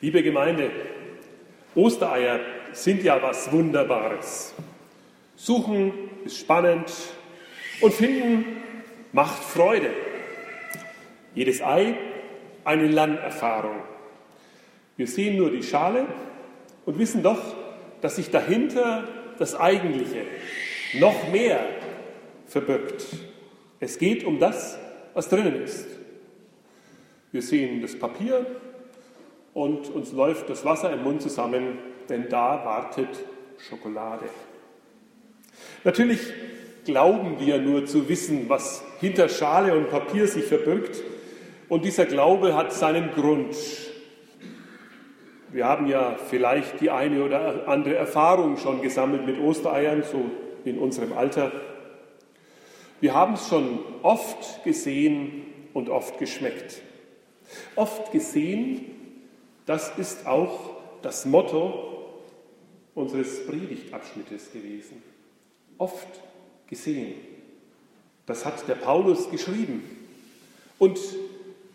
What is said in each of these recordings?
Liebe Gemeinde, Ostereier sind ja was Wunderbares. Suchen ist spannend und finden macht Freude. Jedes Ei eine Lernerfahrung. Wir sehen nur die Schale und wissen doch, dass sich dahinter das Eigentliche noch mehr verbirgt. Es geht um das, was drinnen ist. Wir sehen das Papier und uns läuft das Wasser im Mund zusammen, denn da wartet Schokolade. Natürlich glauben wir nur zu wissen, was hinter Schale und Papier sich verbirgt. Und dieser Glaube hat seinen Grund. Wir haben ja vielleicht die eine oder andere Erfahrung schon gesammelt mit Ostereiern, so in unserem Alter. Wir haben es schon oft gesehen und oft geschmeckt. Oft gesehen, das ist auch das Motto unseres Predigtabschnittes gewesen. Oft gesehen. Das hat der Paulus geschrieben und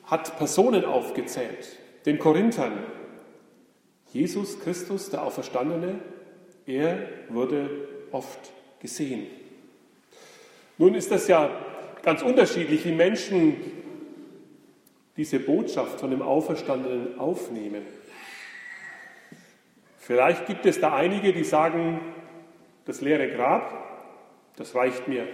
hat Personen aufgezählt, den Korinthern. Jesus Christus, der Auferstandene, er wurde oft gesehen. Nun ist das ja ganz unterschiedlich, wie Menschen diese Botschaft von dem Auferstandenen aufnehmen. Vielleicht gibt es da einige, die sagen, das leere Grab, das reicht mir.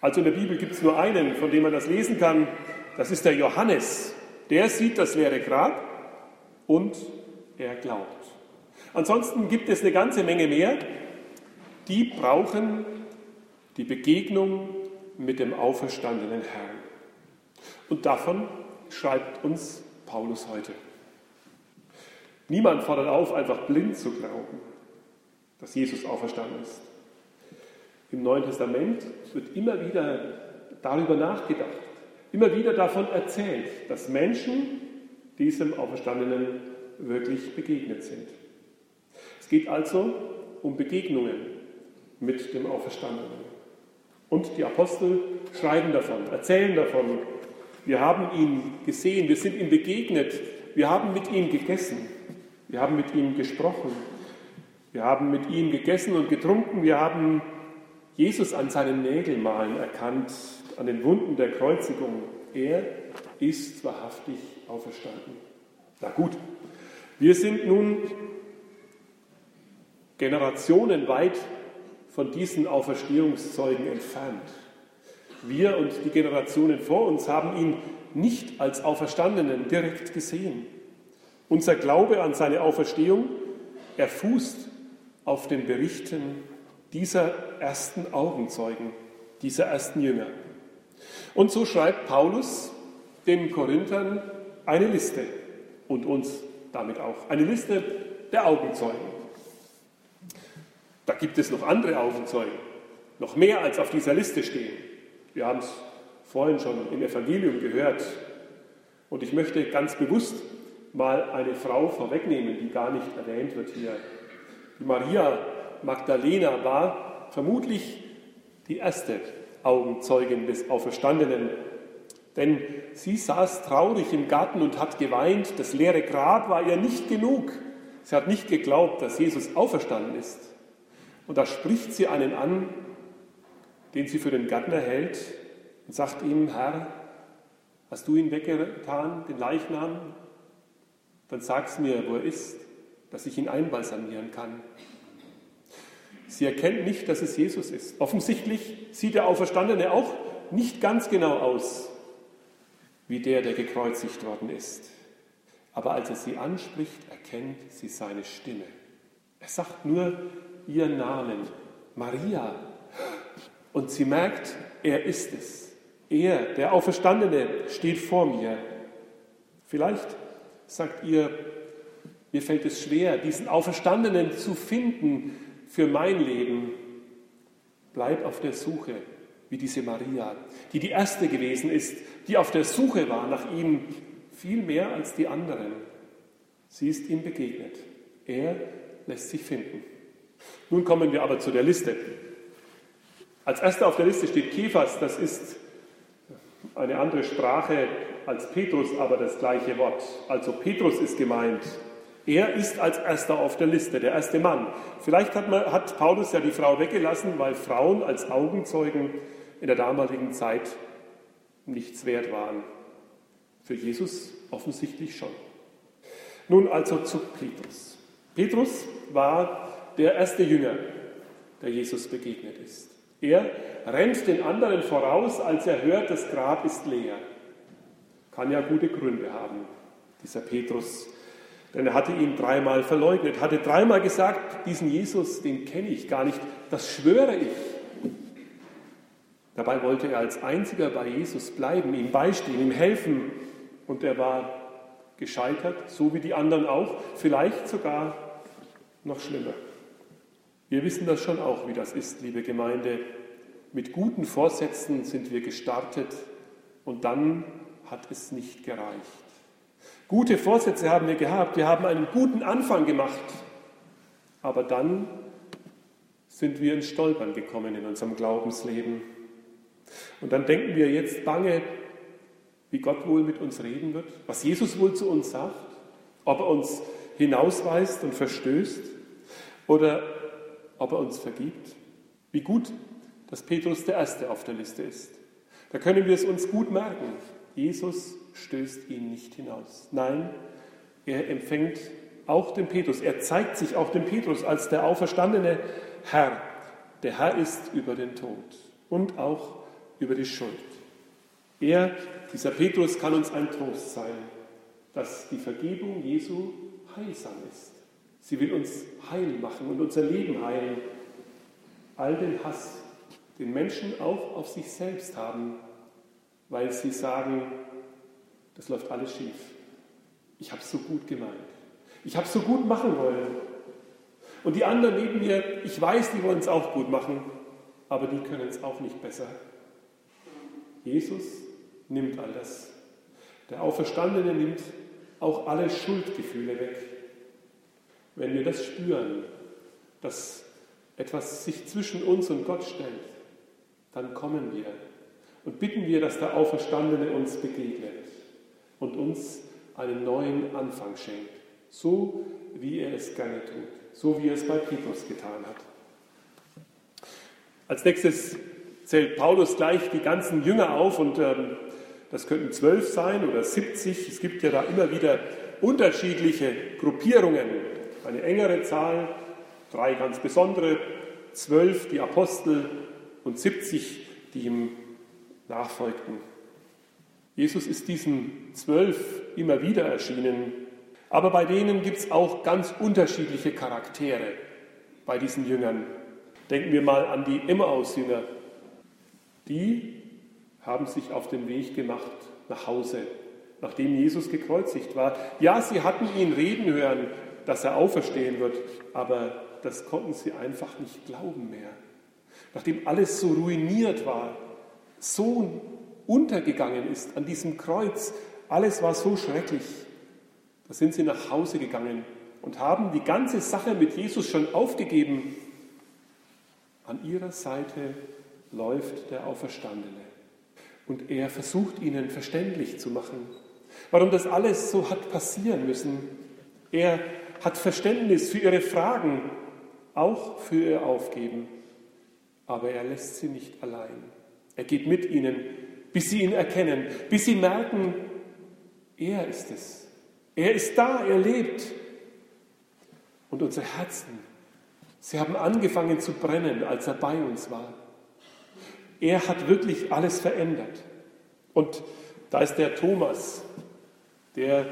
Also in der Bibel gibt es nur einen, von dem man das lesen kann, das ist der Johannes. Der sieht das leere Grab und er glaubt. Ansonsten gibt es eine ganze Menge mehr, die brauchen die Begegnung mit dem auferstandenen Herrn. Und davon schreibt uns Paulus heute. Niemand fordert auf, einfach blind zu glauben, dass Jesus auferstanden ist. Im Neuen Testament wird immer wieder darüber nachgedacht, immer wieder davon erzählt, dass Menschen diesem Auferstandenen wirklich begegnet sind. Es geht also um Begegnungen mit dem Auferstandenen. Und die Apostel schreiben davon, erzählen davon, wir haben ihn gesehen, wir sind ihm begegnet, wir haben mit ihm gegessen, wir haben mit ihm gesprochen, wir haben mit ihm gegessen und getrunken, wir haben Jesus an seinen Nägelmalen erkannt, an den Wunden der Kreuzigung. Er ist wahrhaftig auferstanden. Na gut, wir sind nun Generationen weit von diesen Auferstehungszeugen entfernt. Wir und die Generationen vor uns haben ihn nicht als Auferstandenen direkt gesehen. Unser Glaube an seine Auferstehung, er fußt auf den Berichten dieser ersten Augenzeugen, dieser ersten Jünger. Und so schreibt Paulus den Korinthern eine Liste und uns damit auch eine Liste der Augenzeugen. Da gibt es noch andere Augenzeugen, noch mehr als auf dieser Liste stehen. Wir haben es vorhin schon im Evangelium gehört. Und ich möchte ganz bewusst mal eine Frau vorwegnehmen, die gar nicht erwähnt wird hier. Die Maria Magdalena war vermutlich die erste Augenzeugin des Auferstandenen. Denn sie saß traurig im Garten und hat geweint. Das leere Grab war ihr nicht genug. Sie hat nicht geglaubt, dass Jesus auferstanden ist. Und da spricht sie einen an, den sie für den Gärtner hält und sagt ihm, Herr, hast du ihn weggetan, den Leichnam? Dann sag's mir, wo er ist, dass ich ihn einbalsamieren kann. Sie erkennt nicht, dass es Jesus ist. Offensichtlich sieht der Auferstandene auch nicht ganz genau aus wie der, der gekreuzigt worden ist. Aber als er sie anspricht, erkennt sie seine Stimme. Er sagt nur ihren Namen, Maria. Und sie merkt, er ist es. Er, der Auferstandene, steht vor mir. Vielleicht sagt ihr, mir fällt es schwer, diesen Auferstandenen zu finden, für mein Leben. Bleib auf der Suche, wie diese Maria, die die erste gewesen ist, die auf der Suche war nach ihm, viel mehr als die anderen. Sie ist ihm begegnet. Er lässt sich finden. Nun kommen wir aber zu der Liste. Als erster auf der Liste steht Kephas, das ist eine andere Sprache als Petrus aber das gleiche Wort. Also Petrus ist gemeint. Er ist als erster auf der Liste, der erste Mann. Vielleicht hat, man, hat Paulus ja die Frau weggelassen, weil Frauen als Augenzeugen in der damaligen Zeit nichts wert waren. Für Jesus offensichtlich schon. Nun also zu Petrus. Petrus war der erste Jünger, der Jesus begegnet ist. Er rennt den anderen voraus, als er hört, das Grab ist leer. Kann ja gute Gründe haben, dieser Petrus. Denn er hatte ihn dreimal verleugnet, hatte dreimal gesagt, diesen Jesus, den kenne ich gar nicht, das schwöre ich. Dabei wollte er als einziger bei Jesus bleiben, ihm beistehen, ihm helfen. Und er war gescheitert, so wie die anderen auch, vielleicht sogar noch schlimmer. Wir wissen das schon auch, wie das ist, liebe Gemeinde. Mit guten Vorsätzen sind wir gestartet und dann hat es nicht gereicht. Gute Vorsätze haben wir gehabt, wir haben einen guten Anfang gemacht, aber dann sind wir ins Stolpern gekommen in unserem Glaubensleben. Und dann denken wir jetzt bange, wie Gott wohl mit uns reden wird, was Jesus wohl zu uns sagt, ob er uns hinausweist und verstößt oder ob er uns vergibt. Wie gut, dass Petrus der Erste auf der Liste ist. Da können wir es uns gut merken. Jesus stößt ihn nicht hinaus. Nein, er empfängt auch den Petrus. Er zeigt sich auch dem Petrus als der auferstandene Herr. Der Herr ist über den Tod und auch über die Schuld. Er, dieser Petrus, kann uns ein Trost sein, dass die Vergebung Jesu heilsam ist. Sie will uns heil machen und unser Leben heilen. All den Hass, den Menschen auch auf sich selbst haben, weil sie sagen, das läuft alles schief. Ich habe es so gut gemeint. Ich habe es so gut machen wollen. Und die anderen neben mir, ich weiß, die wollen es auch gut machen, aber die können es auch nicht besser. Jesus nimmt all das. Der Auferstandene nimmt auch alle Schuldgefühle weg. Wenn wir das spüren, dass etwas sich zwischen uns und Gott stellt, dann kommen wir und bitten wir, dass der Auferstandene uns begegnet und uns einen neuen Anfang schenkt, so wie er es gerne tut, so wie er es bei Petrus getan hat. Als nächstes zählt Paulus gleich die ganzen Jünger auf und ähm, das könnten zwölf sein oder 70. Es gibt ja da immer wieder unterschiedliche Gruppierungen. Eine engere Zahl, drei ganz besondere, zwölf die Apostel und 70 die ihm nachfolgten. Jesus ist diesen zwölf immer wieder erschienen, aber bei denen gibt es auch ganz unterschiedliche Charaktere bei diesen Jüngern. Denken wir mal an die Emmaus-Jünger. Die haben sich auf den Weg gemacht nach Hause, nachdem Jesus gekreuzigt war. Ja, sie hatten ihn reden hören, dass er auferstehen wird, aber das konnten sie einfach nicht glauben mehr. Nachdem alles so ruiniert war, so untergegangen ist an diesem Kreuz, alles war so schrecklich, da sind sie nach Hause gegangen und haben die ganze Sache mit Jesus schon aufgegeben. An ihrer Seite läuft der Auferstandene. Und er versucht ihnen verständlich zu machen, warum das alles so hat passieren müssen. Er hat Verständnis für ihre Fragen, auch für ihr Aufgeben. Aber er lässt sie nicht allein. Er geht mit ihnen, bis sie ihn erkennen, bis sie merken, er ist es. Er ist da, er lebt. Und unsere Herzen, sie haben angefangen zu brennen, als er bei uns war. Er hat wirklich alles verändert. Und da ist der Thomas, der,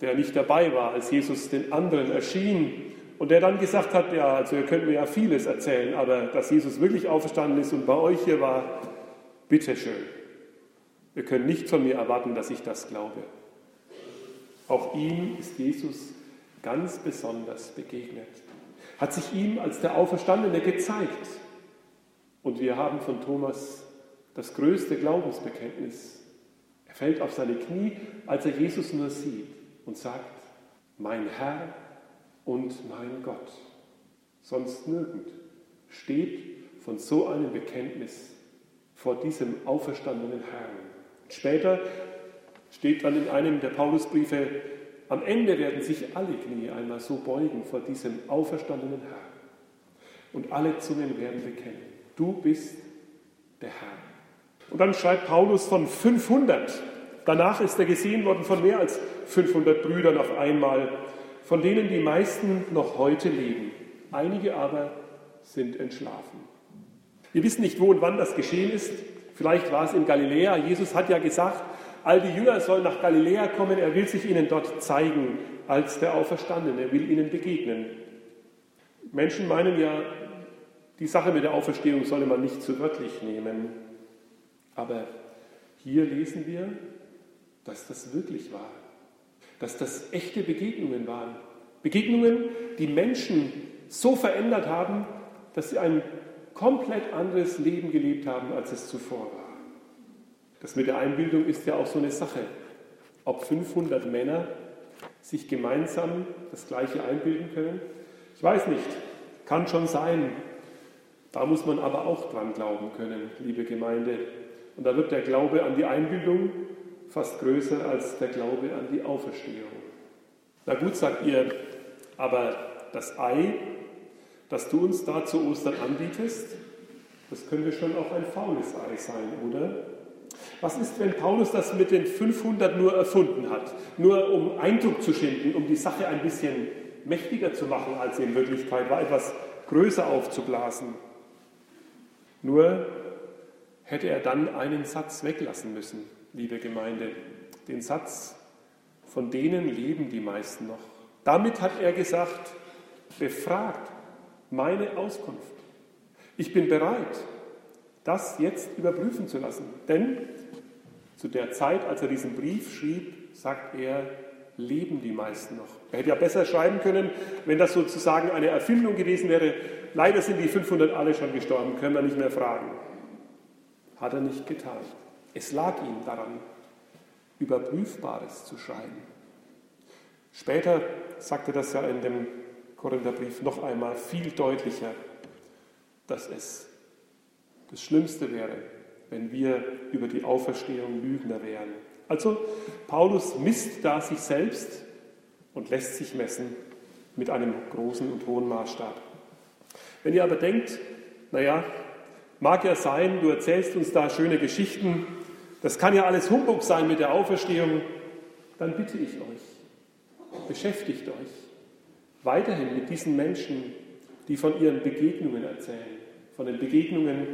der nicht dabei war, als Jesus den anderen erschien und der dann gesagt hat, ja, also ihr könnt mir ja vieles erzählen, aber dass Jesus wirklich auferstanden ist und bei euch hier war, bitteschön. Ihr könnt nicht von mir erwarten, dass ich das glaube. Auch ihm ist Jesus ganz besonders begegnet, hat sich ihm als der Auferstandene gezeigt und wir haben von Thomas das größte Glaubensbekenntnis. Er fällt auf seine Knie, als er Jesus nur sieht und sagt, mein Herr und mein Gott. Sonst nirgend steht von so einem Bekenntnis vor diesem auferstandenen Herrn. Später steht dann in einem der Paulusbriefe, am Ende werden sich alle Knie einmal so beugen vor diesem auferstandenen Herrn. Und alle Zungen werden bekennen, du bist der Herr. Und dann schreibt Paulus von 500. Danach ist er gesehen worden von mehr als 500 Brüdern auf einmal, von denen die meisten noch heute leben. Einige aber sind entschlafen. Wir wissen nicht, wo und wann das geschehen ist. Vielleicht war es in Galiläa. Jesus hat ja gesagt, all die Jünger sollen nach Galiläa kommen. Er will sich ihnen dort zeigen als der Auferstandene. Er will ihnen begegnen. Menschen meinen ja, die Sache mit der Auferstehung solle man nicht zu wörtlich nehmen. Aber hier lesen wir, dass das wirklich war. Dass das echte Begegnungen waren. Begegnungen, die Menschen so verändert haben, dass sie ein komplett anderes Leben gelebt haben, als es zuvor war. Das mit der Einbildung ist ja auch so eine Sache. Ob 500 Männer sich gemeinsam das Gleiche einbilden können, ich weiß nicht. Kann schon sein. Da muss man aber auch dran glauben können, liebe Gemeinde. Und da wird der Glaube an die Einbildung fast größer als der Glaube an die Auferstehung. Na gut, sagt ihr, aber das Ei, das du uns da zu Ostern anbietest, das könnte schon auch ein faules Ei sein, oder? Was ist, wenn Paulus das mit den 500 nur erfunden hat? Nur um Eindruck zu schinden, um die Sache ein bisschen mächtiger zu machen, als sie in Wirklichkeit war, etwas größer aufzublasen. Nur hätte er dann einen Satz weglassen müssen, liebe Gemeinde. Den Satz, von denen leben die meisten noch. Damit hat er gesagt, befragt meine Auskunft. Ich bin bereit, das jetzt überprüfen zu lassen. Denn zu der Zeit, als er diesen Brief schrieb, sagt er, leben die meisten noch. Er hätte ja besser schreiben können, wenn das sozusagen eine Erfindung gewesen wäre. Leider sind die 500 alle schon gestorben, können wir nicht mehr fragen. Hat er nicht getan. Es lag ihm daran, Überprüfbares zu schreiben. Später sagte das ja in dem Korintherbrief noch einmal viel deutlicher, dass es das Schlimmste wäre, wenn wir über die Auferstehung Lügner wären. Also Paulus misst da sich selbst und lässt sich messen mit einem großen und hohen Maßstab. Wenn ihr aber denkt, naja, mag ja sein, du erzählst uns da schöne Geschichten, das kann ja alles Humbug sein mit der Auferstehung, dann bitte ich euch, beschäftigt euch weiterhin mit diesen Menschen, die von ihren Begegnungen erzählen, von den Begegnungen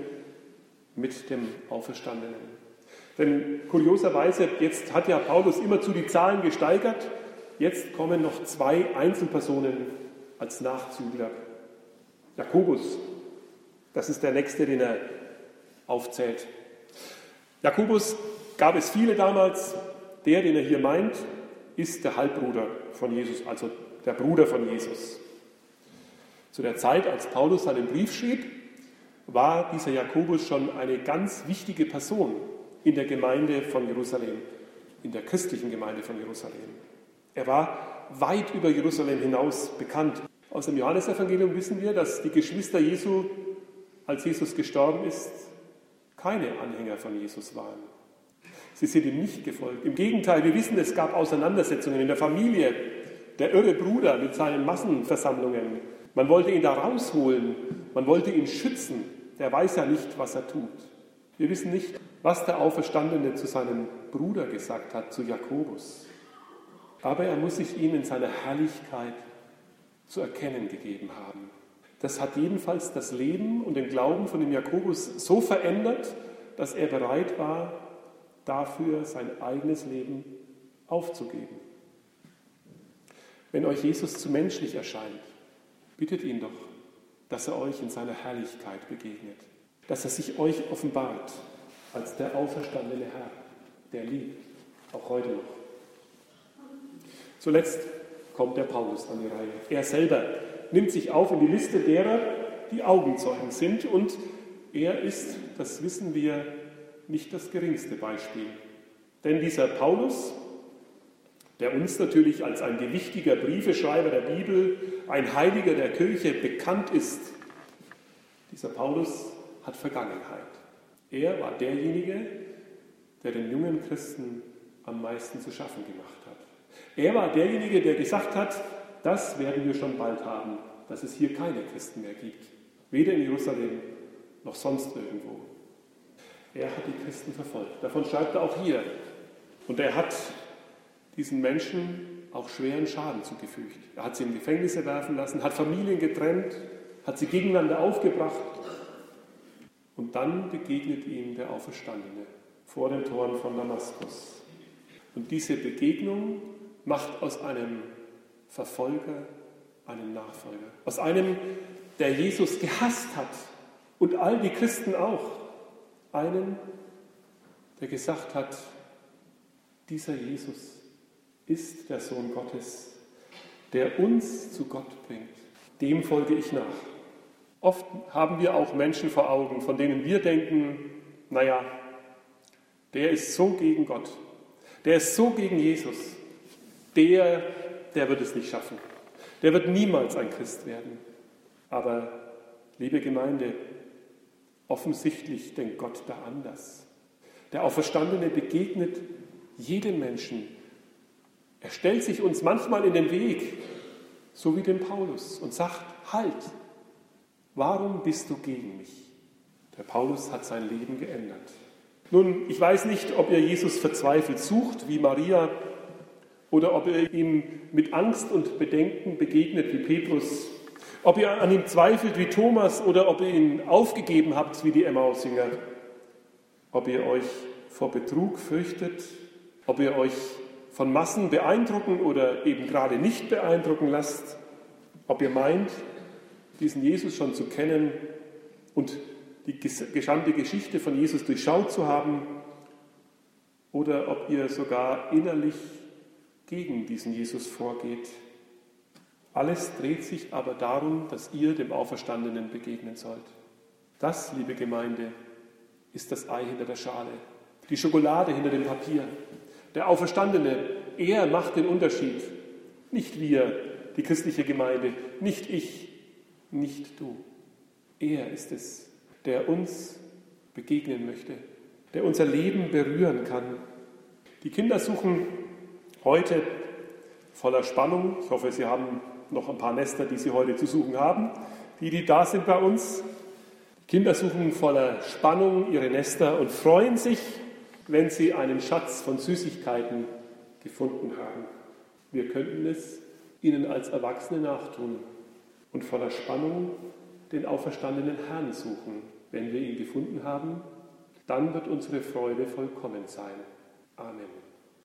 mit dem Auferstandenen. Denn kurioserweise, jetzt hat ja Paulus immerzu die Zahlen gesteigert, jetzt kommen noch zwei Einzelpersonen als Nachzügler. Jakobus, das ist der nächste, den er aufzählt. Jakobus gab es viele damals. Der, den er hier meint, ist der Halbbruder von Jesus, also der Bruder von Jesus. Zu der Zeit, als Paulus seinen Brief schrieb, war dieser Jakobus schon eine ganz wichtige Person in der Gemeinde von Jerusalem, in der christlichen Gemeinde von Jerusalem. Er war weit über Jerusalem hinaus bekannt. Aus dem Johannesevangelium wissen wir, dass die Geschwister Jesu, als Jesus gestorben ist, keine Anhänger von Jesus waren. Sie sind ihm nicht gefolgt. Im Gegenteil, wir wissen, es gab Auseinandersetzungen in der Familie. Der irre Bruder mit seinen Massenversammlungen. Man wollte ihn da rausholen. Man wollte ihn schützen. Der weiß ja nicht, was er tut. Wir wissen nicht, was der Auferstandene zu seinem Bruder gesagt hat, zu Jakobus. Aber er muss sich ihm in seiner Herrlichkeit zu erkennen gegeben haben. Das hat jedenfalls das Leben und den Glauben von dem Jakobus so verändert, dass er bereit war, dafür sein eigenes Leben aufzugeben. Wenn euch Jesus zu menschlich erscheint, bittet ihn doch, dass er euch in seiner Herrlichkeit begegnet, dass er sich euch offenbart als der auferstandene Herr, der liebt, auch heute noch. Zuletzt kommt der Paulus an die Reihe. Er selber nimmt sich auf in die Liste derer, die Augenzeugen sind und er ist, das wissen wir, nicht das geringste Beispiel. Denn dieser Paulus, der uns natürlich als ein gewichtiger Briefeschreiber der Bibel, ein Heiliger der Kirche bekannt ist, dieser Paulus hat Vergangenheit. Er war derjenige, der den jungen Christen am meisten zu schaffen gemacht hat. Er war derjenige, der gesagt hat, das werden wir schon bald haben, dass es hier keine Christen mehr gibt. Weder in Jerusalem noch sonst irgendwo. Er hat die Christen verfolgt. Davon schreibt er auch hier. Und er hat diesen Menschen auch schweren Schaden zugefügt. Er hat sie in Gefängnisse werfen lassen, hat Familien getrennt, hat sie gegeneinander aufgebracht. Und dann begegnet ihm der Auferstandene vor den Toren von Damaskus. Und diese Begegnung macht aus einem Verfolger einen Nachfolger. Aus einem, der Jesus gehasst hat und all die Christen auch. Einen, der gesagt hat, dieser Jesus ist der Sohn Gottes, der uns zu Gott bringt. Dem folge ich nach. Oft haben wir auch Menschen vor Augen, von denen wir denken, naja, der ist so gegen Gott, der ist so gegen Jesus, der, der wird es nicht schaffen. Der wird niemals ein Christ werden. Aber, liebe Gemeinde, offensichtlich denkt Gott da anders. Der Auferstandene begegnet jedem Menschen. Er stellt sich uns manchmal in den Weg, so wie dem Paulus, und sagt, halt, warum bist du gegen mich? Der Paulus hat sein Leben geändert. Nun, ich weiß nicht, ob ihr Jesus verzweifelt sucht, wie Maria oder ob ihr ihm mit Angst und Bedenken begegnet wie Petrus, ob ihr an ihm zweifelt wie Thomas oder ob ihr ihn aufgegeben habt wie die Emmaus-Jünger, ob ihr euch vor Betrug fürchtet, ob ihr euch von Massen beeindrucken oder eben gerade nicht beeindrucken lasst, ob ihr meint, diesen Jesus schon zu kennen und die gesamte Geschichte von Jesus durchschaut zu haben, oder ob ihr sogar innerlich gegen diesen Jesus vorgeht. Alles dreht sich aber darum, dass ihr dem Auferstandenen begegnen sollt. Das, liebe Gemeinde, ist das Ei hinter der Schale, die Schokolade hinter dem Papier. Der Auferstandene, er macht den Unterschied. Nicht wir, die christliche Gemeinde, nicht ich, nicht du. Er ist es, der uns begegnen möchte, der unser Leben berühren kann. Die Kinder suchen Heute voller Spannung. Ich hoffe, Sie haben noch ein paar Nester, die Sie heute zu suchen haben, die, die da sind bei uns. Kinder suchen voller Spannung ihre Nester und freuen sich, wenn sie einen Schatz von Süßigkeiten gefunden haben. Wir könnten es ihnen als Erwachsene nachtun und voller Spannung den auferstandenen Herrn suchen. Wenn wir ihn gefunden haben, dann wird unsere Freude vollkommen sein. Amen.